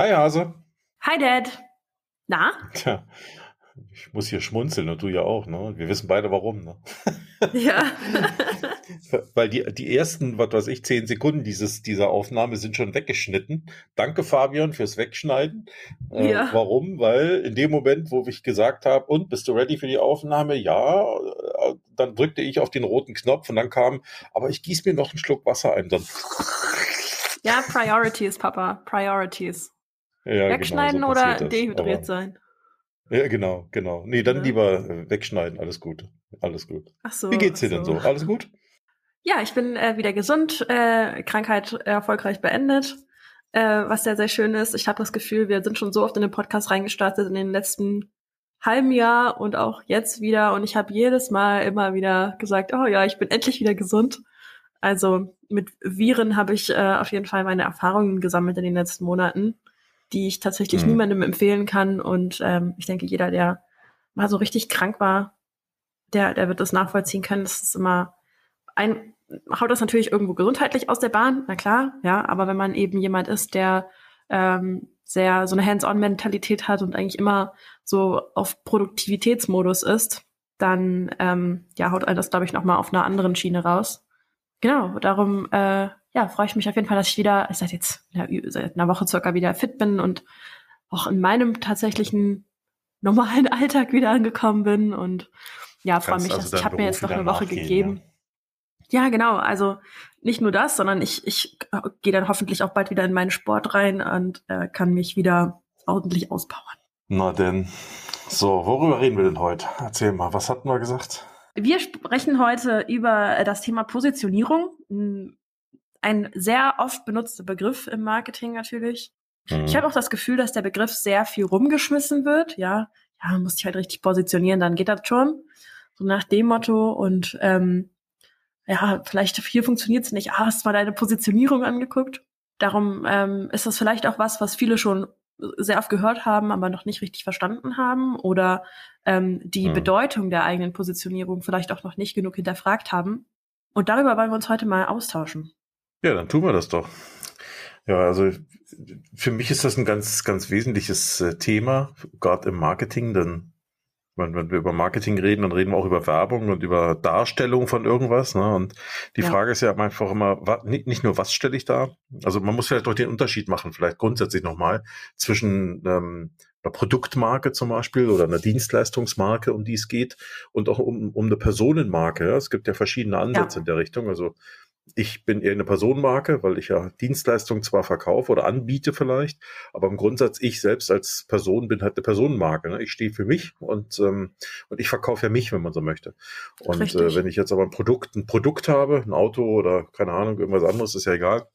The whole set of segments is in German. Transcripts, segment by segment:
Hi Hase. Hi Dad. Na? Tja, ich muss hier schmunzeln und du ja auch, ne? Wir wissen beide warum, ne? Ja. Weil die, die ersten, was weiß ich, zehn Sekunden dieses, dieser Aufnahme sind schon weggeschnitten. Danke, Fabian, fürs Wegschneiden. Äh, Ja. Warum? Weil in dem Moment, wo ich gesagt habe, und bist du ready für die Aufnahme? Ja, äh, dann drückte ich auf den roten Knopf und dann kam, aber ich gieße mir noch einen Schluck Wasser ein. Dann, Ja, Priorities, Papa. Priorities. Ja, Wegschneiden genau, so oder dehydriert Aber- sein? Ja, genau, genau. Nee, dann Ja. lieber äh, wegschneiden. Alles gut. Alles gut. Ach so. Wie geht's dir ach denn so? Alles gut? Ja, ich bin äh, wieder gesund, äh, Krankheit erfolgreich beendet, äh, was sehr, sehr schön ist. Ich habe das Gefühl, wir sind schon so oft in den Podcast reingestartet in den letzten halben Jahr und auch jetzt wieder. Und ich habe jedes Mal immer wieder gesagt, oh ja, ich bin endlich wieder gesund. Also mit Viren habe ich äh, auf jeden Fall meine Erfahrungen gesammelt in den letzten Monaten, die ich tatsächlich Mhm. niemandem empfehlen kann. Und ähm, ich denke, jeder, der mal so richtig krank war, der, der wird das nachvollziehen können. Das ist immer ein, haut das natürlich irgendwo gesundheitlich aus der Bahn, na klar, ja, aber wenn man eben jemand ist, der ähm, sehr so eine Hands-on-Mentalität hat und eigentlich immer so auf Produktivitätsmodus ist, dann ähm, ja, haut einen das, glaube ich, nochmal auf einer anderen Schiene raus. Genau, darum äh, ja, freue ich mich auf jeden Fall, dass ich wieder, ich seit jetzt ja, seit einer Woche circa wieder fit bin und auch in meinem tatsächlichen normalen Alltag wieder angekommen bin und ja, freue mich, also dass ich habe mir jetzt noch eine Woche nachgehen, gegeben. Ja, genau. Also nicht nur das, sondern ich, ich gehe dann hoffentlich auch bald wieder in meinen Sport rein und äh, kann mich wieder ordentlich auspowern. Na denn. So, worüber reden wir denn heute? Erzähl mal, was hatten wir gesagt? Wir sprechen heute über äh, das Thema Positionierung. Hm, Ein sehr oft benutzter Begriff im Marketing natürlich. Hm. Ich habe auch das Gefühl, dass der Begriff sehr viel rumgeschmissen wird. Ja, ja, muss dich halt richtig positionieren, dann geht das schon. So nach dem Motto und ähm, ja, vielleicht hier funktioniert es nicht. Ah, hast du mal deine Positionierung angeguckt? Darum ähm, ist das vielleicht auch was, was viele schon sehr oft gehört haben, aber noch nicht richtig verstanden haben oder ähm, die Hm. Bedeutung der eigenen Positionierung vielleicht auch noch nicht genug hinterfragt haben. Und darüber wollen wir uns heute mal austauschen. Ja, dann tun wir das doch. Ja, also für mich ist das ein ganz, ganz wesentliches äh, Thema, gerade im Marketing, denn wenn, wenn wir über Marketing reden, dann reden wir auch über Werbung und über Darstellung von irgendwas. Ne? Und die Ja. Frage ist ja einfach immer, wa, nicht, nicht nur, was stelle ich da? Also man muss vielleicht doch den Unterschied machen, vielleicht grundsätzlich nochmal, zwischen ähm, einer Produktmarke zum Beispiel oder einer Dienstleistungsmarke, um die es geht, und auch um, um eine Personenmarke. Ja? Es gibt ja verschiedene Ansätze Ja. in der Richtung. Also ich bin eher eine Personenmarke, weil ich ja Dienstleistungen zwar verkaufe oder anbiete vielleicht, aber im Grundsatz ich selbst als Person bin halt eine Personenmarke. Ne? Ich stehe für mich und, ähm, und ich verkaufe ja mich, wenn man so möchte. Und äh, wenn ich jetzt aber ein Produkt, ein Produkt habe, ein Auto oder keine Ahnung, irgendwas anderes, ist ja egal.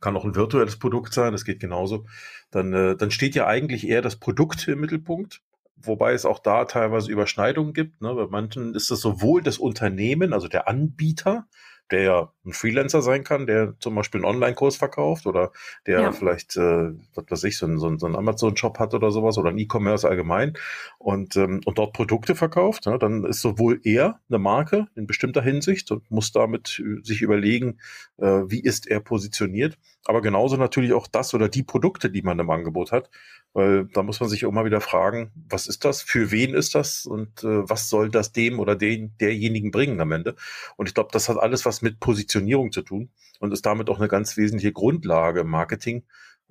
Kann auch ein virtuelles Produkt sein, das geht genauso. Dann, äh, dann steht ja eigentlich eher das Produkt im Mittelpunkt. Wobei es auch da teilweise Überschneidungen gibt. Ne? Bei manchen ist es sowohl das Unternehmen, also der Anbieter, der ja ein Freelancer sein kann, der zum Beispiel einen Online-Kurs verkauft oder der Ja. vielleicht, äh, was weiß ich, so einen, so einen, Amazon-Shop hat oder sowas oder ein E-Commerce allgemein und, ähm, und dort Produkte verkauft, ne, dann ist sowohl er eine Marke in bestimmter Hinsicht und muss damit äh, sich überlegen, äh, wie ist er positioniert, aber genauso natürlich auch das oder die Produkte, die man im Angebot hat, weil da muss man sich auch mal wieder fragen, was ist das, für wen ist das und äh, was soll das dem oder den derjenigen bringen am Ende? Und ich glaube, das hat alles was mit Positionierung zu tun und ist damit auch eine ganz wesentliche Grundlage im Marketing,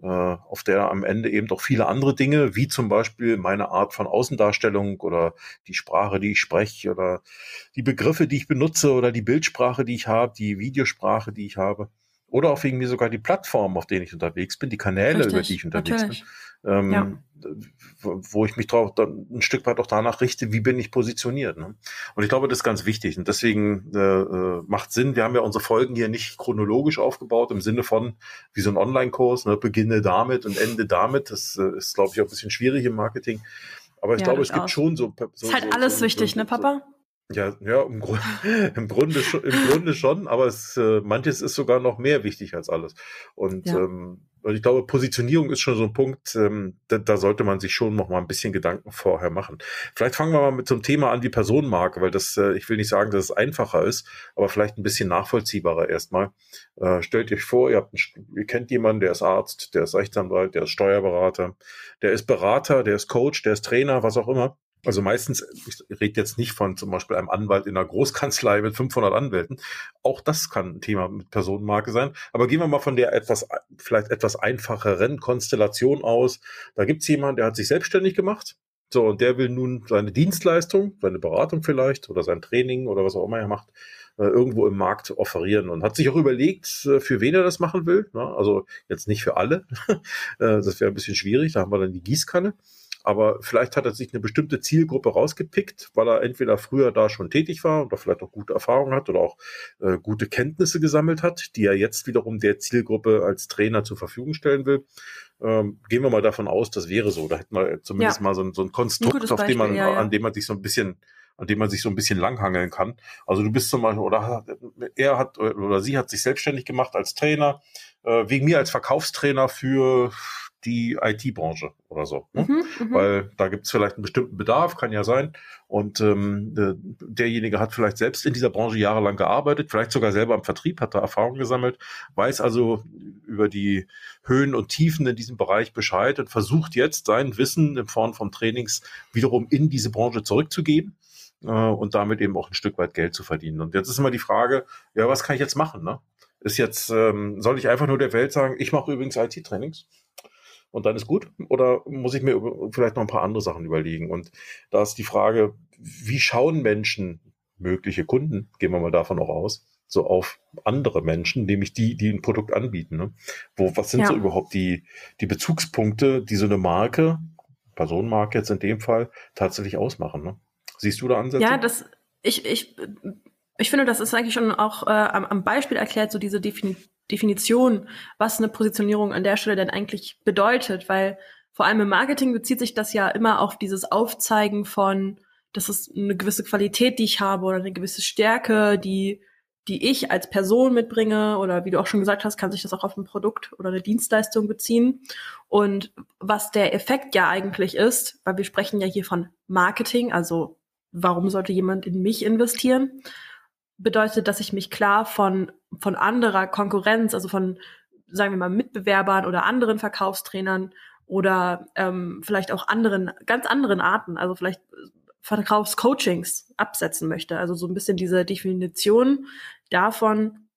äh, auf der am Ende eben doch viele andere Dinge, wie zum Beispiel meine Art von Außendarstellung oder die Sprache, die ich spreche oder die Begriffe, die ich benutze oder die Bildsprache, die ich habe, die Videosprache, die ich habe. Oder auch wegen mir sogar die Plattformen, auf denen ich unterwegs bin, die Kanäle, über die ich unterwegs natürlich. bin ähm, Ja. wo ich mich drauf dann ein Stück weit auch danach richte, wie bin ich positioniert. Ne? Und ich glaube, das ist ganz wichtig. Und deswegen äh, äh, macht Sinn. Wir haben ja unsere Folgen hier nicht chronologisch aufgebaut, im Sinne von wie so ein Online-Kurs, ne? beginne damit und ende damit. Das äh, ist, glaube ich, auch ein bisschen schwierig im Marketing. Aber ich Ja, glaube, es gibt durchaus. schon so. so Ist halt so, alles so, wichtig, ne, Papa? Ja, ja, im, Grund, im, Grunde, schon, im Grunde schon, aber es, äh, manches ist sogar noch mehr wichtig als alles. Und ja. ähm, ich glaube, Positionierung ist schon so ein Punkt, ähm, da, da, sollte man sich schon noch mal ein bisschen Gedanken vorher machen. Vielleicht fangen wir mal mit so einem Thema an wie Personenmarke, weil das, äh, ich will nicht sagen, dass es einfacher ist, aber vielleicht ein bisschen nachvollziehbarer erstmal. Äh, stellt euch vor, ihr, habt einen, ihr kennt jemanden, der ist Arzt, der ist Rechtsanwalt, der ist Steuerberater, der ist Berater, der ist Coach, der ist Trainer, was auch immer also meistens, ich rede jetzt nicht von zum Beispiel einem Anwalt in einer Großkanzlei mit 500 Anwälten. Auch das kann ein Thema mit Personenmarke sein. Aber gehen wir mal von der etwas, vielleicht etwas einfacheren Konstellation aus. Da gibt es jemanden, der hat sich selbstständig gemacht. So, und der will nun seine Dienstleistung, seine Beratung vielleicht oder sein Training oder was auch immer er macht, äh, irgendwo im Markt offerieren und hat sich auch überlegt, äh, für wen er das machen will. Also jetzt nicht für alle. Äh, das wäre ein bisschen schwierig. Da haben wir dann die Gießkanne aber vielleicht hat er sich eine bestimmte Zielgruppe rausgepickt, weil er entweder früher da schon tätig war oder vielleicht auch gute Erfahrungen hat oder auch äh, gute Kenntnisse gesammelt hat, die er jetzt wiederum der Zielgruppe als Trainer zur Verfügung stellen will. Ähm, gehen wir mal davon aus, das wäre so. Da hätten wir zumindest ja. mal so ein, so ein Konstrukt, ein auf dem man, ja, ja. an dem man sich so ein bisschen an dem man sich so ein bisschen langhangeln kann. Also du bist zum Beispiel, oder er hat oder sie hat sich selbstständig gemacht als Trainer, äh, wegen mir als Verkaufstrainer für die IT-Branche oder so. Ne? Mhm, mhm, Weil da gibt es vielleicht einen bestimmten Bedarf, kann ja sein. Und ähm, äh, derjenige hat vielleicht selbst in dieser Branche jahrelang gearbeitet, vielleicht sogar selber im Vertrieb, hat da Erfahrungen gesammelt, weiß also über die Höhen und Tiefen in diesem Bereich Bescheid und versucht jetzt sein Wissen in Form von Trainings wiederum in diese Branche zurückzugeben äh, und damit eben auch ein Stück weit Geld zu verdienen. Und jetzt ist immer die Frage, ja, was kann ich jetzt machen? Ne? Ist jetzt, ähm, soll ich einfach nur der Welt sagen, ich mache übrigens IT-Trainings? Und dann ist gut? Oder muss ich mir vielleicht noch ein paar andere Sachen überlegen? Und da ist die Frage, wie schauen Menschen, mögliche Kunden, gehen wir mal davon auch aus, so auf andere Menschen, nämlich die, die ein Produkt anbieten. Ne? Wo, was sind ja. so überhaupt die, die Bezugspunkte, die so eine Marke, Personenmarke jetzt in dem Fall, tatsächlich ausmachen? Ne? Siehst du da Ansätze? Ja, das, ich, ich, ich finde, das ist eigentlich schon auch äh, am, am Beispiel erklärt, so diese Definition Definition, was eine Positionierung an der Stelle denn eigentlich bedeutet, weil vor allem im Marketing bezieht sich das ja immer auf dieses Aufzeigen von, das ist eine gewisse Qualität, die ich habe oder eine gewisse Stärke, die, die ich als Person mitbringe oder wie du auch schon gesagt hast, kann sich das auch auf ein Produkt oder eine Dienstleistung beziehen. Und was der Effekt ja eigentlich ist, weil wir sprechen ja hier von Marketing, also warum sollte jemand in mich investieren? bedeutet, dass ich mich klar von, von anderer Konkurrenz, also von, sagen wir mal, Mitbewerbern oder anderen Verkaufstrainern oder ähm, vielleicht auch anderen, ganz anderen Arten, also vielleicht Verkaufscoachings absetzen möchte. Also so ein bisschen diese Definition davon,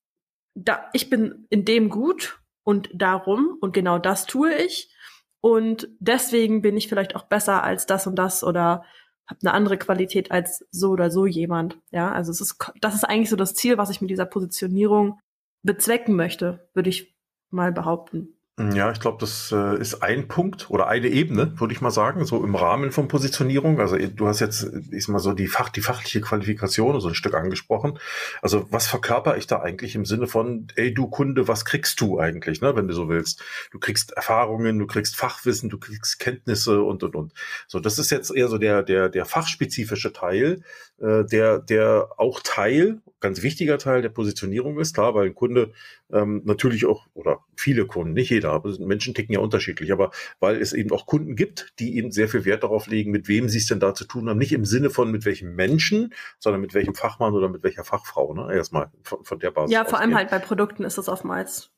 da, ich bin in dem gut und darum und genau das tue ich. Und deswegen bin ich vielleicht auch besser als das und das oder habe eine andere Qualität als so oder so jemand. Ja, also es ist, das ist eigentlich so das Ziel, was ich mit dieser Positionierung bezwecken möchte, würde ich mal behaupten. Ja, ich glaube, das äh, ist ein Punkt oder eine Ebene, würde ich mal sagen, so im Rahmen von Positionierung. Also du hast jetzt, ist mal so die Fach, die fachliche Qualifikation so ein Stück angesprochen. Also was verkörper ich da eigentlich im Sinne von, ey du Kunde, was kriegst du eigentlich, ne, wenn du so willst? Du kriegst Erfahrungen, du kriegst Fachwissen, du kriegst Kenntnisse und und und. So, das ist jetzt eher so der der der fachspezifische Teil, äh, der der auch Teil ganz wichtiger Teil der Positionierung ist, klar, weil ein Kunde ähm, natürlich auch, oder viele Kunden, nicht jeder, aber Menschen ticken ja unterschiedlich, aber weil es eben auch Kunden gibt, die eben sehr viel Wert darauf legen, mit wem sie es denn da zu tun haben, nicht im Sinne von mit welchem Menschen, sondern mit welchem Fachmann oder mit welcher Fachfrau, ne? Erstmal von, von der Basis. Ja, vor allem halt bei Produkten ist das oftmals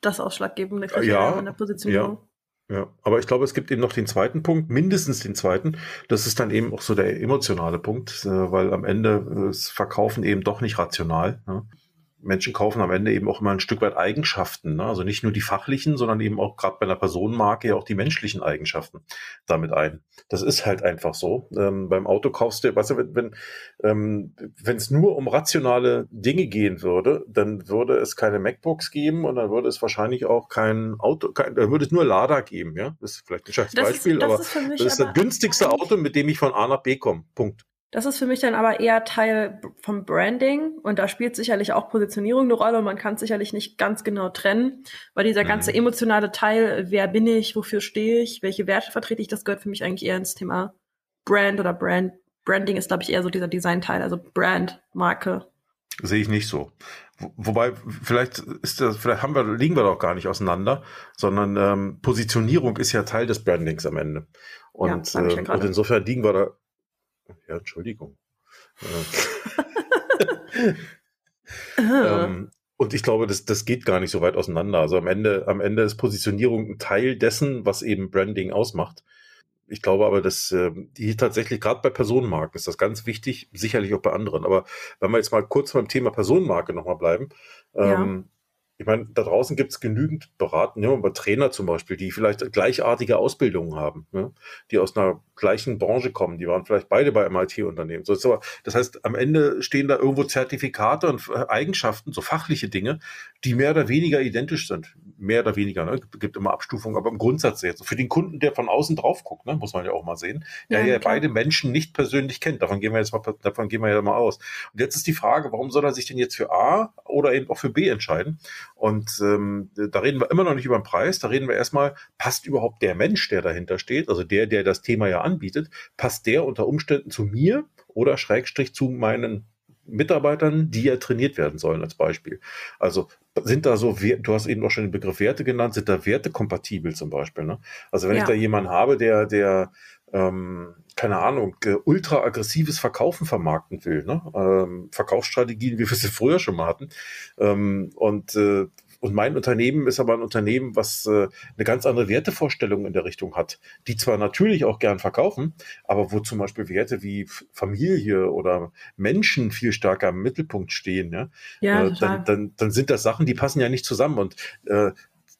das ausschlaggebende Kriterium ja, in der Positionierung. Ja. Ja, aber ich glaube, es gibt eben noch den zweiten Punkt, mindestens den zweiten. Das ist dann eben auch so der emotionale Punkt, äh, weil am Ende äh, Verkaufen eben doch nicht rational. Ne? Menschen kaufen am Ende eben auch immer ein Stück weit Eigenschaften. Ne? Also nicht nur die fachlichen, sondern eben auch gerade bei einer Personenmarke ja auch die menschlichen Eigenschaften damit ein. Das ist halt einfach so. Ähm, beim Auto kaufst du, weißt du, wenn wenn ähm, es nur um rationale Dinge gehen würde, dann würde es keine MacBooks geben und dann würde es wahrscheinlich auch kein Auto, kein, dann würde es nur Lada geben. Ja, das ist vielleicht ein scheiß Beispiel, ist, aber das ist das günstigste Auto, mit dem ich von A nach B komme. Punkt. Das ist für mich dann aber eher Teil vom Branding und da spielt sicherlich auch Positionierung eine Rolle und man kann es sicherlich nicht ganz genau trennen, weil dieser mhm. ganze emotionale Teil, wer bin ich, wofür stehe ich, welche Werte vertrete ich, das gehört für mich eigentlich eher ins Thema Brand oder Brand Branding ist, glaube ich, eher so dieser Designteil, also Brand, Marke. Sehe ich nicht so. Wobei, vielleicht ist das, vielleicht haben wir, liegen wir doch gar nicht auseinander, sondern ähm, Positionierung ist ja Teil des Brandings am Ende. Und, ja, ähm, und insofern liegen wir da. Ja, Entschuldigung. ähm, und ich glaube, das, das geht gar nicht so weit auseinander. Also am Ende, am Ende ist Positionierung ein Teil dessen, was eben Branding ausmacht. Ich glaube aber, dass äh, die tatsächlich gerade bei Personenmarken ist das ganz wichtig, sicherlich auch bei anderen. Aber wenn wir jetzt mal kurz beim Thema Personenmarke nochmal bleiben, ähm, ich meine, da draußen gibt es genügend Beraten, ja, über Trainer zum Beispiel, die vielleicht gleichartige Ausbildungen haben, ja, die aus einer gleichen Branche kommen, die waren vielleicht beide bei MIT-Unternehmen. So, das heißt, am Ende stehen da irgendwo Zertifikate und Eigenschaften, so fachliche Dinge, die mehr oder weniger identisch sind. Mehr oder weniger, ne? gibt immer Abstufungen, aber im Grundsatz jetzt. Für den Kunden, der von außen drauf guckt, ne? muss man ja auch mal sehen, der ja, ja beide Menschen nicht persönlich kennt. Davon gehen wir jetzt mal, davon gehen wir ja mal aus. Und jetzt ist die Frage, warum soll er sich denn jetzt für A oder eben auch für B entscheiden? Und ähm, da reden wir immer noch nicht über den Preis, da reden wir erstmal, passt überhaupt der Mensch, der dahinter steht, also der, der das Thema ja anbietet, passt der unter Umständen zu mir oder Schrägstrich zu meinen Mitarbeitern, die ja trainiert werden sollen, als Beispiel. Also sind da so, du hast eben auch schon den Begriff Werte genannt, sind da Werte kompatibel zum Beispiel. Ne? Also wenn ja. ich da jemanden habe, der, der ähm, keine Ahnung, ultra aggressives Verkaufen vermarkten will, ne? ähm, Verkaufsstrategien, wie wir sie früher schon mal hatten. Ähm, und äh, und mein Unternehmen ist aber ein Unternehmen, was äh, eine ganz andere Wertevorstellung in der Richtung hat, die zwar natürlich auch gern verkaufen, aber wo zum Beispiel Werte wie Familie oder Menschen viel stärker im Mittelpunkt stehen, ja, ja äh, dann, dann, dann sind das Sachen, die passen ja nicht zusammen. Und äh,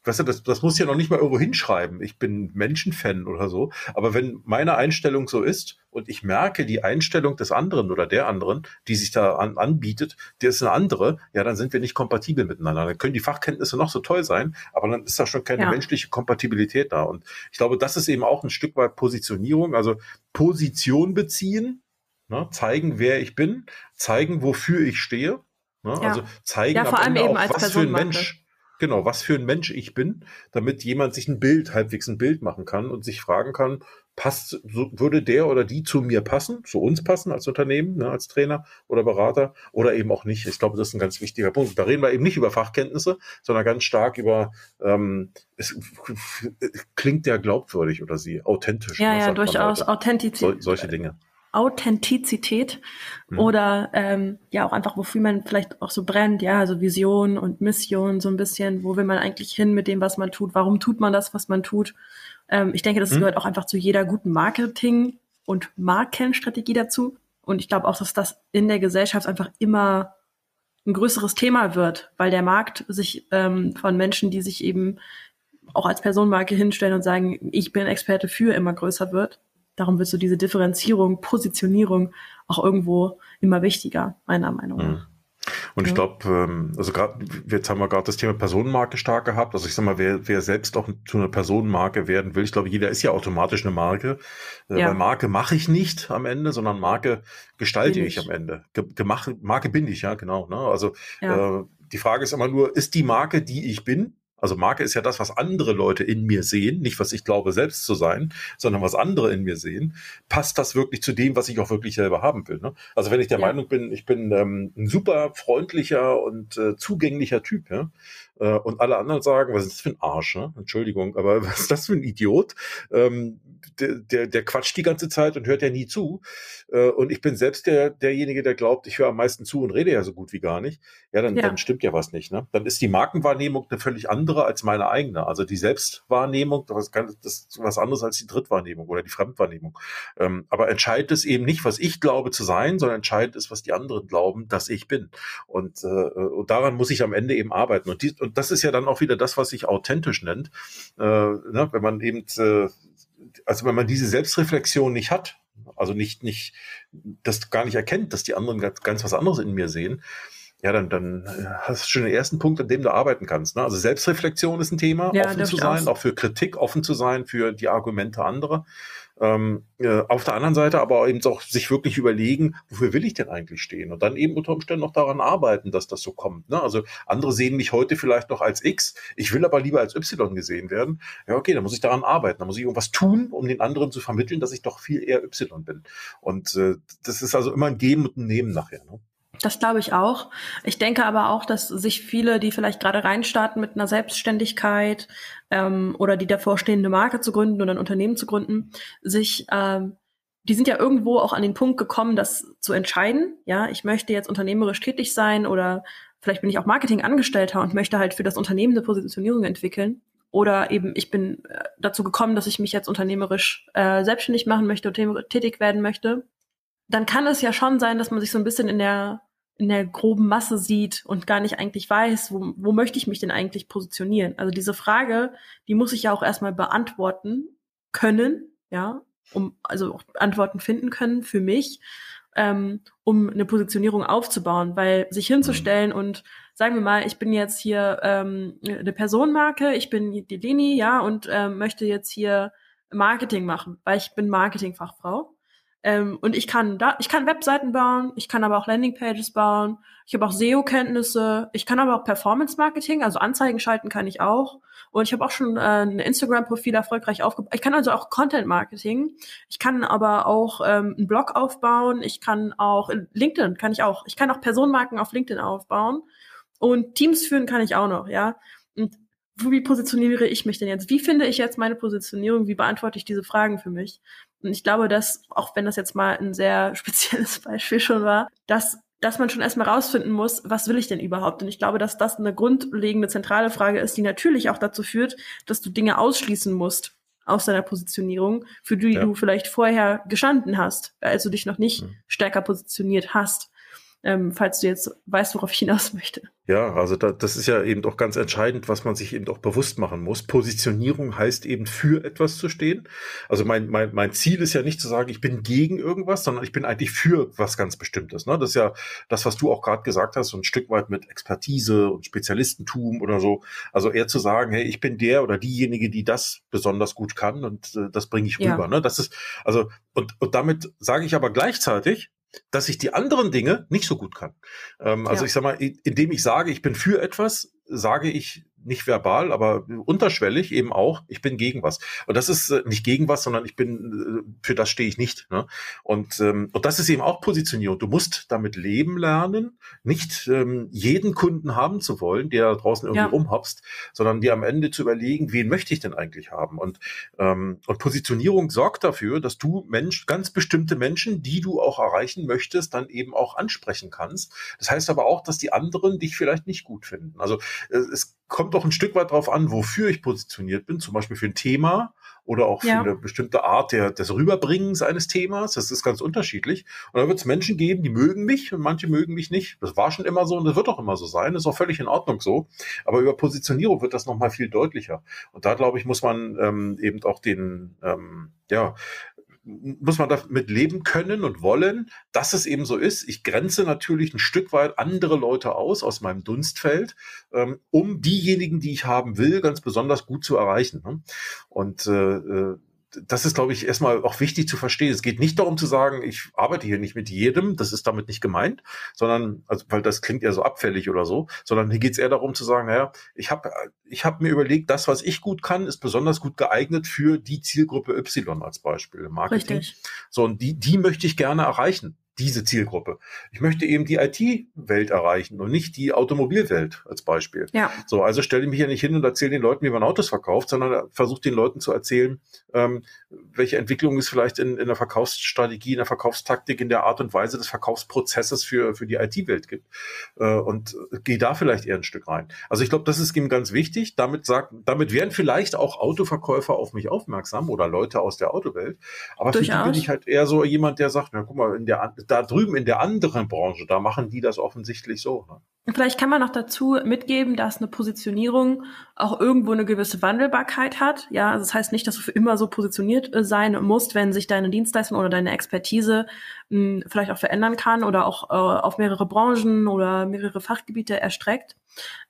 weißt du, das, das muss ja noch nicht mal irgendwo hinschreiben. Ich bin Menschenfan oder so. Aber wenn meine Einstellung so ist und ich merke, die Einstellung des anderen oder der anderen, die sich da an, anbietet, die ist eine andere, ja, dann sind wir nicht kompatibel miteinander. Dann können die Fachkenntnisse noch so toll sein, aber dann ist da schon keine ja. menschliche Kompatibilität da. Und ich glaube, das ist eben auch ein Stück weit Positionierung, also Position beziehen, ne, zeigen, wer ich bin, zeigen, wofür ich stehe. Ne, ja. Also zeigen ja, vor allem eben auch, was für ein Mensch Genau, was für ein Mensch ich bin, damit jemand sich ein Bild, halbwegs ein Bild machen kann und sich fragen kann, passt, so, würde der oder die zu mir passen, zu uns passen als Unternehmen, ne, als Trainer oder Berater oder eben auch nicht. Ich glaube, das ist ein ganz wichtiger Punkt. Da reden wir eben nicht über Fachkenntnisse, sondern ganz stark über, ähm, es klingt der glaubwürdig oder sie authentisch. Ja, ne, ja, durchaus Authentizität. So, solche Dinge. Authentizität mhm. oder ähm, ja auch einfach, wofür man vielleicht auch so brennt, ja, also Vision und Mission so ein bisschen, wo will man eigentlich hin mit dem, was man tut, warum tut man das, was man tut. Ähm, ich denke, das mhm. gehört auch einfach zu jeder guten Marketing- und Markenstrategie dazu. Und ich glaube auch, dass das in der Gesellschaft einfach immer ein größeres Thema wird, weil der Markt sich ähm, von Menschen, die sich eben auch als Personenmarke hinstellen und sagen, ich bin Experte für, immer größer wird darum wird so diese Differenzierung, Positionierung auch irgendwo immer wichtiger, meiner Meinung nach. Mhm. Und ich glaube, ähm, also gerade jetzt haben wir gerade das Thema Personenmarke stark gehabt. Also ich sag mal, wer, wer selbst auch zu einer Personenmarke werden will, ich glaube, jeder ist ja automatisch eine Marke. Äh, ja. Weil Marke mache ich nicht am Ende, sondern Marke gestalte ich. ich. am Ende. Gemach, Marke bin ich, ja, genau. Ne? Also ja. äh, die Frage ist immer nur, ist die Marke, die ich bin, also Marke ist ja das, was andere Leute in mir sehen, nicht was ich glaube selbst zu sein, sondern was andere in mir sehen. Passt das wirklich zu dem, was ich auch wirklich selber haben will? Ne? Also wenn ich der ja. Meinung bin, ich bin ähm, ein super freundlicher und äh, zugänglicher Typ, ja? äh, und alle anderen sagen, was ist das für ein Arsch? Ne? Entschuldigung, aber was ist das für ein Idiot? Ähm, der, der, der quatscht die ganze Zeit und hört ja nie zu. Äh, und ich bin selbst der, derjenige, der glaubt, ich höre am meisten zu und rede ja so gut wie gar nicht. Ja, dann, ja. dann stimmt ja was nicht. Ne? Dann ist die Markenwahrnehmung eine völlig andere als meine eigene. Also die Selbstwahrnehmung, das, das ist was anderes als die Drittwahrnehmung oder die Fremdwahrnehmung. Ähm, aber entscheidend ist eben nicht, was ich glaube zu sein, sondern entscheidend ist, was die anderen glauben, dass ich bin. Und, äh, und daran muss ich am Ende eben arbeiten. Und, die, und das ist ja dann auch wieder das, was sich authentisch nennt. Äh, ne? Wenn man eben äh, also wenn man diese Selbstreflexion nicht hat, also nicht, nicht, das gar nicht erkennt, dass die anderen ganz, ganz was anderes in mir sehen, ja, dann, dann äh, hast du schon den ersten Punkt, an dem du arbeiten kannst. Ne? Also Selbstreflexion ist ein Thema, ja, offen zu sein, auch. auch für Kritik offen zu sein, für die Argumente anderer. Ähm, äh, auf der anderen Seite aber eben auch sich wirklich überlegen, wofür will ich denn eigentlich stehen? Und dann eben unter Umständen noch daran arbeiten, dass das so kommt. Ne? Also andere sehen mich heute vielleicht noch als X, ich will aber lieber als Y gesehen werden. Ja, okay, dann muss ich daran arbeiten, dann muss ich irgendwas tun, um den anderen zu vermitteln, dass ich doch viel eher Y bin. Und äh, das ist also immer ein Geben und ein Nehmen nachher. Ne? Das glaube ich auch. Ich denke aber auch, dass sich viele, die vielleicht gerade reinstarten mit einer Selbstständigkeit ähm, oder die davor stehende Marke zu gründen oder ein Unternehmen zu gründen, sich ähm, die sind ja irgendwo auch an den Punkt gekommen, das zu entscheiden. Ja, ich möchte jetzt unternehmerisch tätig sein oder vielleicht bin ich auch Marketingangestellter und möchte halt für das Unternehmen eine Positionierung entwickeln. Oder eben ich bin äh, dazu gekommen, dass ich mich jetzt unternehmerisch äh, selbstständig machen möchte und tätig werden möchte. Dann kann es ja schon sein, dass man sich so ein bisschen in der in der groben Masse sieht und gar nicht eigentlich weiß, wo, wo möchte ich mich denn eigentlich positionieren. Also diese Frage, die muss ich ja auch erstmal beantworten können, ja, um also auch Antworten finden können für mich, ähm, um eine Positionierung aufzubauen, weil sich hinzustellen mhm. und sagen wir mal, ich bin jetzt hier ähm, eine Personenmarke, ich bin die Leni, ja, und ähm, möchte jetzt hier Marketing machen, weil ich bin Marketingfachfrau. Ähm, und ich kann da, ich kann Webseiten bauen, ich kann aber auch Landingpages bauen, ich habe auch SEO-Kenntnisse, ich kann aber auch Performance-Marketing, also Anzeigen schalten kann ich auch. Und ich habe auch schon äh, ein Instagram-Profil erfolgreich aufgebaut. Ich kann also auch Content-Marketing. Ich kann aber auch ähm, einen Blog aufbauen. Ich kann auch LinkedIn kann ich auch. Ich kann auch Personenmarken auf LinkedIn aufbauen. Und Teams führen kann ich auch noch, ja. Wie positioniere ich mich denn jetzt? Wie finde ich jetzt meine Positionierung? Wie beantworte ich diese Fragen für mich? Und ich glaube, dass, auch wenn das jetzt mal ein sehr spezielles Beispiel schon war, dass, dass man schon erstmal rausfinden muss, was will ich denn überhaupt? Und ich glaube, dass das eine grundlegende zentrale Frage ist, die natürlich auch dazu führt, dass du Dinge ausschließen musst aus deiner Positionierung, für die ja. du vielleicht vorher gestanden hast, als du dich noch nicht mhm. stärker positioniert hast ähm, falls du jetzt weißt, worauf ich hinaus möchte. Ja, also da, das ist ja eben doch ganz entscheidend, was man sich eben auch bewusst machen muss. Positionierung heißt eben für etwas zu stehen. Also mein, mein, mein Ziel ist ja nicht zu sagen, ich bin gegen irgendwas, sondern ich bin eigentlich für was ganz Bestimmtes. Ne? Das ist ja das, was du auch gerade gesagt hast, so ein Stück weit mit Expertise und Spezialistentum oder so. Also eher zu sagen, hey, ich bin der oder diejenige, die das besonders gut kann und äh, das bringe ich rüber. Ja. Ne? Das ist, also, und, und damit sage ich aber gleichzeitig, dass ich die anderen Dinge nicht so gut kann. Ähm, also ja. ich sag mal, indem ich sage, ich bin für etwas, sage ich nicht verbal, aber unterschwellig eben auch, ich bin gegen was. Und das ist äh, nicht gegen was, sondern ich bin, äh, für das stehe ich nicht. Ne? Und, ähm, und das ist eben auch Positionierung. Du musst damit leben lernen, nicht ähm, jeden Kunden haben zu wollen, der da draußen irgendwie ja. rumhopst, sondern dir am Ende zu überlegen, wen möchte ich denn eigentlich haben? Und, ähm, und Positionierung sorgt dafür, dass du Mensch, ganz bestimmte Menschen, die du auch erreichen möchtest, dann eben auch ansprechen kannst. Das heißt aber auch, dass die anderen dich vielleicht nicht gut finden. Also äh, es kommt doch ein Stück weit drauf an, wofür ich positioniert bin, zum Beispiel für ein Thema oder auch für ja. eine bestimmte Art der, des Rüberbringens eines Themas. Das ist ganz unterschiedlich. Und da wird es Menschen geben, die mögen mich und manche mögen mich nicht. Das war schon immer so und das wird auch immer so sein. Das ist auch völlig in Ordnung so. Aber über Positionierung wird das nochmal viel deutlicher. Und da, glaube ich, muss man ähm, eben auch den, ähm, ja, muss man damit leben können und wollen, dass es eben so ist. Ich grenze natürlich ein Stück weit andere Leute aus aus meinem Dunstfeld, ähm, um diejenigen, die ich haben will, ganz besonders gut zu erreichen. Ne? Und äh, äh das ist, glaube ich, erstmal auch wichtig zu verstehen. Es geht nicht darum zu sagen, ich arbeite hier nicht mit jedem, das ist damit nicht gemeint, sondern, also, weil das klingt ja so abfällig oder so, sondern hier geht es eher darum zu sagen, naja, ich habe ich hab mir überlegt, das, was ich gut kann, ist besonders gut geeignet für die Zielgruppe Y als Beispiel im Marketing. Richtig. So, und die, die möchte ich gerne erreichen diese Zielgruppe. Ich möchte eben die IT-Welt erreichen und nicht die Automobilwelt als Beispiel. Ja. So, also stelle ich mich ja nicht hin und erzähle den Leuten, wie man Autos verkauft, sondern versuche den Leuten zu erzählen, ähm, welche Entwicklung es vielleicht in, in der Verkaufsstrategie, in der Verkaufstaktik, in der Art und Weise des Verkaufsprozesses für, für die IT-Welt gibt. Äh, und gehe da vielleicht eher ein Stück rein. Also ich glaube, das ist eben ganz wichtig. Damit sagt, damit werden vielleicht auch Autoverkäufer auf mich aufmerksam oder Leute aus der Autowelt. Aber für die bin ich halt eher so jemand, der sagt, na guck mal, in der da drüben in der anderen Branche, da machen die das offensichtlich so. Ne? Vielleicht kann man noch dazu mitgeben, dass eine Positionierung auch irgendwo eine gewisse Wandelbarkeit hat. Ja, also das heißt nicht, dass du für immer so positioniert äh, sein musst, wenn sich deine Dienstleistung oder deine Expertise mh, hm, vielleicht auch verändern kann oder auch äh, auf mehrere Branchen oder mehrere Fachgebiete erstreckt.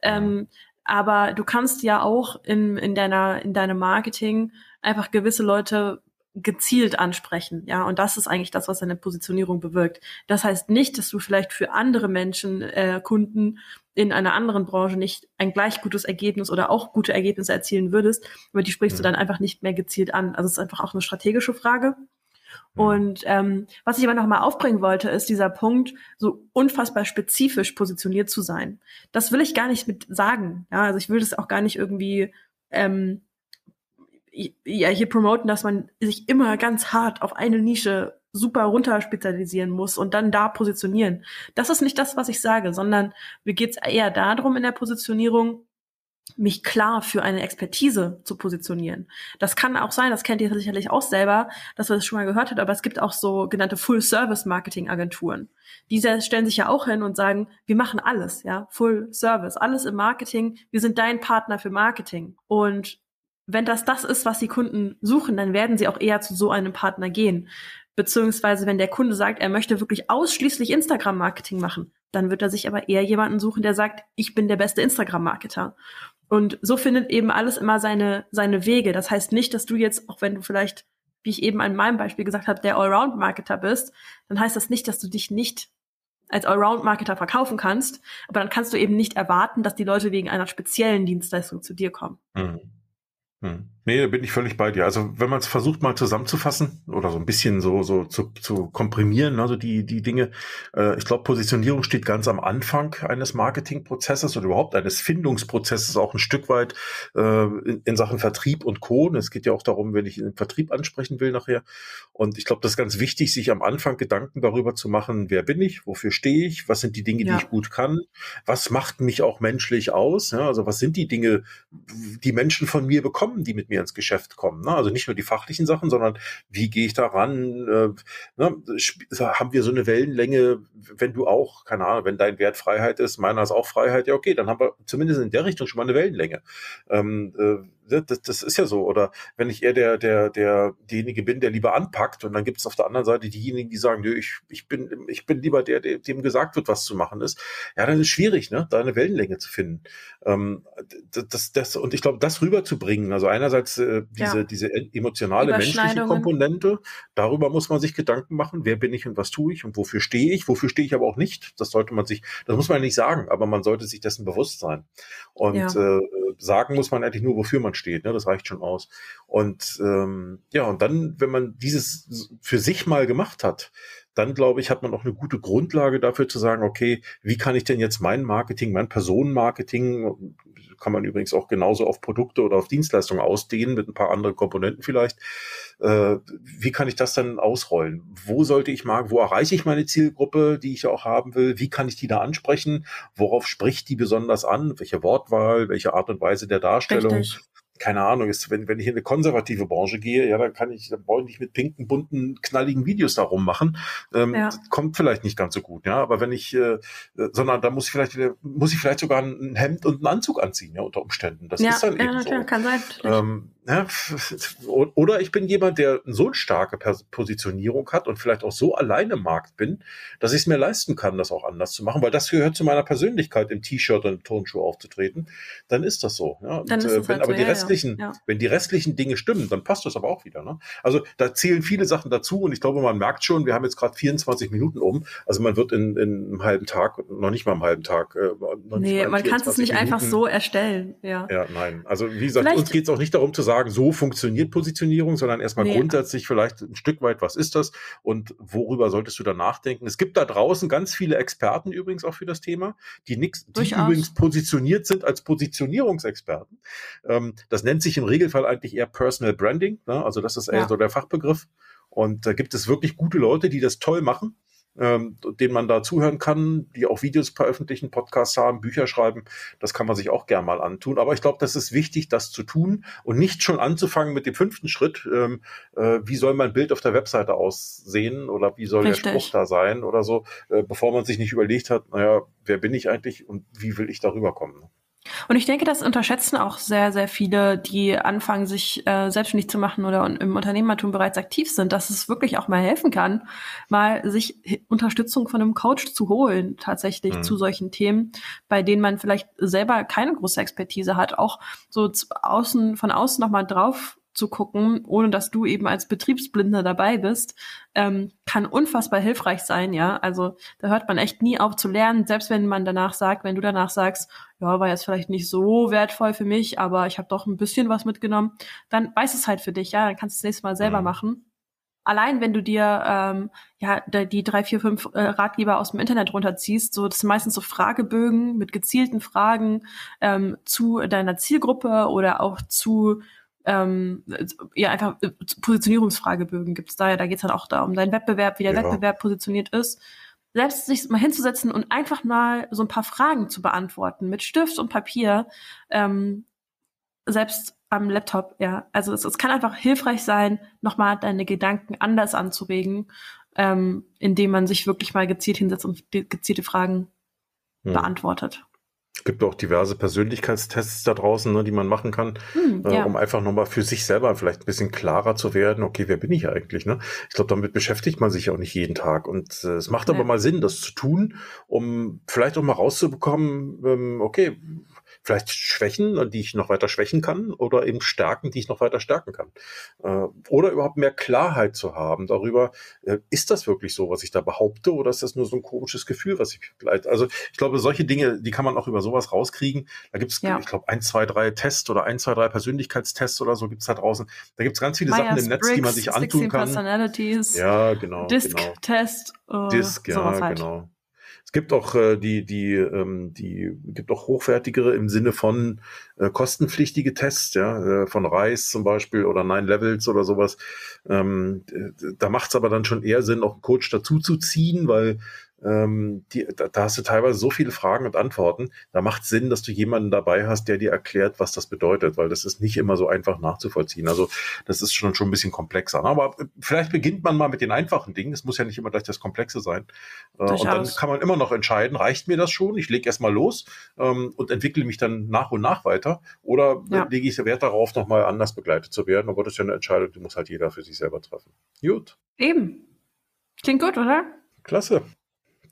Ähm, aber du kannst ja auch in, in deiner in deinem Marketing einfach gewisse Leute gezielt ansprechen, ja, und das ist eigentlich das, was eine Positionierung bewirkt. Das heißt nicht, dass du vielleicht für andere Menschen, äh, Kunden in einer anderen Branche nicht ein gleich gutes Ergebnis oder auch gute Ergebnisse erzielen würdest, aber die sprichst mhm. du dann einfach nicht mehr gezielt an. Also es ist einfach auch eine strategische Frage. Mhm. Und ähm, was ich aber noch mal aufbringen wollte, ist dieser Punkt, so unfassbar spezifisch positioniert zu sein. Das will ich gar nicht mit sagen. Ja, also ich will das auch gar nicht irgendwie ähm, ja hier promoten, dass man sich immer ganz hart auf eine Nische super runter spezialisieren muss und dann da positionieren. Das ist nicht das, was ich sage, sondern mir geht's eher darum in der Positionierung, mich klar für eine Expertise zu positionieren. Das kann auch sein, das kennt ihr sicherlich auch selber, dass ihr das schon mal gehört habt, aber es gibt auch so genannte Full-Service-Marketing-Agenturen. Diese stellen sich ja auch hin und sagen, wir machen alles, ja, Full Service, alles im Marketing, wir sind dein Partner für Marketing. Und wenn das das ist, was die Kunden suchen, dann werden sie auch eher zu so einem Partner gehen. Beziehungsweise, wenn der Kunde sagt, er möchte wirklich ausschließlich Instagram-Marketing machen, dann wird er sich aber eher jemanden suchen, der sagt, ich bin der beste Instagram-Marketer. Und so findet eben alles immer seine, seine Wege. Das heißt nicht, dass du jetzt, auch wenn du vielleicht, wie ich eben an meinem Beispiel gesagt habe, der Allround-Marketer bist, dann heißt das nicht, dass du dich nicht als Allround-Marketer verkaufen kannst, aber dann kannst du eben nicht erwarten, dass die Leute wegen einer speziellen Dienstleistung zu dir kommen. Mhm. Hm. Nee, da bin ich völlig bei dir. Also wenn man es versucht mal zusammenzufassen oder so ein bisschen so so zu, zu komprimieren, also die die Dinge, äh, ich glaube Positionierung steht ganz am Anfang eines Marketingprozesses oder überhaupt eines Findungsprozesses auch ein Stück weit äh, in, in Sachen Vertrieb und Co. Es geht ja auch darum, wenn ich den Vertrieb ansprechen will nachher. Und ich glaube, das ist ganz wichtig, sich am Anfang Gedanken darüber zu machen, wer bin ich, wofür stehe ich, was sind die Dinge, ja. die ich gut kann, was macht mich auch menschlich aus, ja? also was sind die Dinge, die Menschen von mir bekommen, die mit mir ins Geschäft kommen. Ne? Also nicht nur die fachlichen Sachen, sondern wie gehe ich da ran? Äh, ne? Haben wir so eine Wellenlänge, wenn du auch, keine Ahnung, wenn dein Wert Freiheit ist, meiner ist auch Freiheit, ja okay, dann haben wir zumindest in der Richtung schon mal eine Wellenlänge. Ähm, äh, das, das ist ja so. Oder wenn ich eher der, der, der, derjenige bin, der lieber anpackt und dann gibt es auf der anderen Seite diejenigen, die sagen, nö, ich, ich bin, ich bin lieber der, der, dem gesagt wird, was zu machen ist. Ja, dann ist es schwierig, ne, da eine Wellenlänge zu finden. Ähm, das, das, und ich glaube, das rüberzubringen, also einerseits äh, diese, ja. diese emotionale, menschliche Komponente, darüber muss man sich Gedanken machen, wer bin ich und was tue ich und wofür stehe ich, wofür stehe ich aber auch nicht. Das sollte man sich, das muss man ja nicht sagen, aber man sollte sich dessen bewusst sein. Und ja. äh, sagen muss man eigentlich nur, wofür man steht. Ne? Das reicht schon aus. Und ähm, ja, und dann, wenn man dieses für sich mal gemacht hat, dann glaube ich, hat man auch eine gute Grundlage dafür zu sagen, okay, wie kann ich denn jetzt mein Marketing, mein Personenmarketing, kann man übrigens auch genauso auf Produkte oder auf Dienstleistungen ausdehnen, mit ein paar anderen Komponenten vielleicht, äh, wie kann ich das dann ausrollen? Wo sollte ich mal, wo erreiche ich meine Zielgruppe, die ich auch haben will? Wie kann ich die da ansprechen? Worauf spricht die besonders an? Welche Wortwahl, welche Art und Weise der Darstellung? Richtig keine Ahnung, ist, wenn, wenn ich in eine konservative Branche gehe, ja, dann kann ich, dann brauche ich nicht mit pinken, bunten, knalligen Videos darum machen. Ähm, ja. Kommt vielleicht nicht ganz so gut, ja. Aber wenn ich, äh, sondern da muss ich vielleicht muss ich vielleicht sogar ein Hemd und einen Anzug anziehen, ja, unter Umständen. Das ja, ist dann ja, eben so. kann sein. Ähm, ja, oder ich bin jemand, der so eine starke Positionierung hat und vielleicht auch so alleine im Markt bin, dass ich es mir leisten kann, das auch anders zu machen, weil das gehört zu meiner Persönlichkeit, im T-Shirt und im Turnschuh aufzutreten. Dann ist das so. Ja. Und, äh, wenn halt aber so, die ja, restlichen, wenn die restlichen Dinge stimmen, dann passt das aber auch wieder. Ne? Also da zählen viele Sachen dazu und ich glaube, man merkt schon, wir haben jetzt gerade 24 Minuten um. Also man wird in, in einem halben Tag, noch nicht mal einem halben Tag. Äh, nee, man kann es nicht Minuten, einfach so erstellen. Ja, ja nein. Also wie gesagt, Vielleicht, uns geht es auch nicht darum zu sagen, sagen, so funktioniert Positionierung, sondern erstmal nee. grundsätzlich vielleicht ein Stück weit, was ist das und worüber solltest du da nachdenken? Es gibt da draußen ganz viele Experten übrigens auch für das Thema, die nix, die übrigens positioniert sind als Positionierungsexperten. Ähm, das nennt sich im Regelfall eigentlich eher Personal Branding, ne? also das ist eher ja. so der Fachbegriff. Und da gibt es wirklich gute Leute, die das toll machen ähm, denen man da zuhören kann, die auch Videos veröffentlichen, Podcasts haben, Bücher schreiben. Das kann man sich auch gern mal antun. Aber ich glaube, das ist wichtig, das zu tun und nicht schon anzufangen mit dem fünften Schritt. Ähm, äh, wie soll mein Bild auf der Webseite aussehen oder wie soll Richtig. der Spruch da sein oder so, äh, bevor man sich nicht überlegt hat, naja, wer bin ich eigentlich und wie will ich darüber kommen? Und ich denke, das unterschätzen auch sehr, sehr viele, die anfangen, sich äh, selbstständig zu machen oder im Unternehmertum bereits aktiv sind, dass es wirklich auch mal helfen kann, mal sich Unterstützung von einem Coach zu holen, tatsächlich mhm. zu solchen Themen, bei denen man vielleicht selber keine große Expertise hat, auch so außen, von außen nochmal drauf zu gucken, ohne dass du eben als Betriebsblinder dabei bist, ähm, kann unfassbar hilfreich sein, ja. Also da hört man echt nie auf zu lernen, selbst wenn man danach sagt, wenn du danach sagst, ja, war jetzt vielleicht nicht so wertvoll für mich, aber ich habe doch ein bisschen was mitgenommen, dann weiß es halt für dich, ja, dann kannst du es nächstes Mal selber mhm. machen allein wenn du dir ähm, ja die drei, vier, fünf äh, Ratgeber aus dem Internet runterziehst, so das sind meistens so Fragebögen mit gezielten Fragen ähm, zu deiner Zielgruppe oder auch zu ähm, ja einfach äh, Positionierungsfragebögen gibt es da ja, da geht es dann auch da um deinen Wettbewerb, wie der ja. Wettbewerb positioniert ist. Selbst sich mal hinzusetzen und einfach mal so ein paar Fragen zu beantworten mit Stift und Papier, ähm, selbst am Laptop, ja. Also es, es kann einfach hilfreich sein, nochmal deine Gedanken anders anzuregen, ähm, indem man sich wirklich mal gezielt hinsetzt und gezielte Fragen hm. beantwortet. Es gibt auch diverse Persönlichkeitstests da draußen, ne, die man machen kann, hm, äh, ja. um einfach nochmal für sich selber vielleicht ein bisschen klarer zu werden, okay, wer bin ich eigentlich? Ne? Ich glaube, damit beschäftigt man sich auch nicht jeden Tag. Und äh, es macht aber mal Sinn, das zu tun, um vielleicht auch mal rauszubekommen, ähm, okay, vielleicht Schwächen, die ich noch weiter schwächen kann oder eben Stärken, die ich noch weiter stärken kann. Äh, oder überhaupt mehr Klarheit zu haben darüber, äh, ist das wirklich so, was ich da behaupte oder ist das nur so ein komisches Gefühl, was ich begleite? Also ich glaube, solche Dinge, die kann man auch über sowas rauskriegen. Da gibt es, ja. ich glaube, ein, zwei, drei Tests oder ein, zwei, drei Persönlichkeitstests oder so gibt es da draußen. Da gibt es ganz viele Sachen im Netz, die man sich antun kann. Personalities, ja, genau. Disk-Test. Genau. Disk, ja, halt. genau. Gibt auch äh, die, die, ähm, die gibt auch hochwertigere im Sinne von äh, kostenpflichtige Tests, ja, äh, von RISE zum Beispiel oder Nine Levels oder sowas. Ähm, da macht es aber dann schon eher Sinn, auch einen Coach dazu zu ziehen, weil ähm, die, da, da, hast du teilweise so viele Fragen und Antworten. Da macht es Sinn, dass du jemanden dabei hast, der dir erklärt, was das bedeutet, weil das ist nicht immer so einfach nachzuvollziehen. Also das ist schon schon ein bisschen komplexer. Aber vielleicht beginnt man mal mit den einfachen Dingen. Es muss ja nicht immer gleich das Komplexe sein. Äh, und dann kann man immer noch entscheiden, reicht mir das schon? Ich lege erstmal los ähm, und entwickle mich dann nach und nach weiter. Oder ja. lege ich Wert darauf, nochmal anders begleitet zu werden? Aber das ist ja eine Entscheidung, die muss halt jeder für sich selber treffen. Gut. Eben. Klingt gut, oder? Klasse.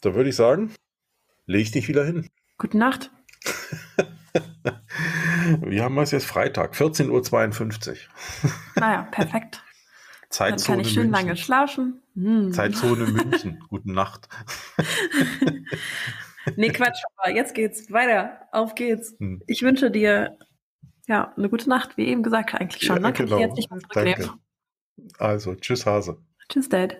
Da würde ich sagen, lege ich dich wieder hin. Gute Nacht. Wir haben es jetzt Freitag, 14.52 Uhr. Naja, perfekt. Zeitzone Dann kann ich schön München. lange schlafen. Hm. Zeitzone München. Gute Nacht. nee, Quatsch, aber jetzt geht's weiter. Auf geht's. Hm. Ich wünsche dir ja eine gute Nacht, wie eben gesagt, eigentlich schon. Ja, ne? genau. Jetzt nicht mehr Danke. Also, tschüss Hase. Tschüss, Dad.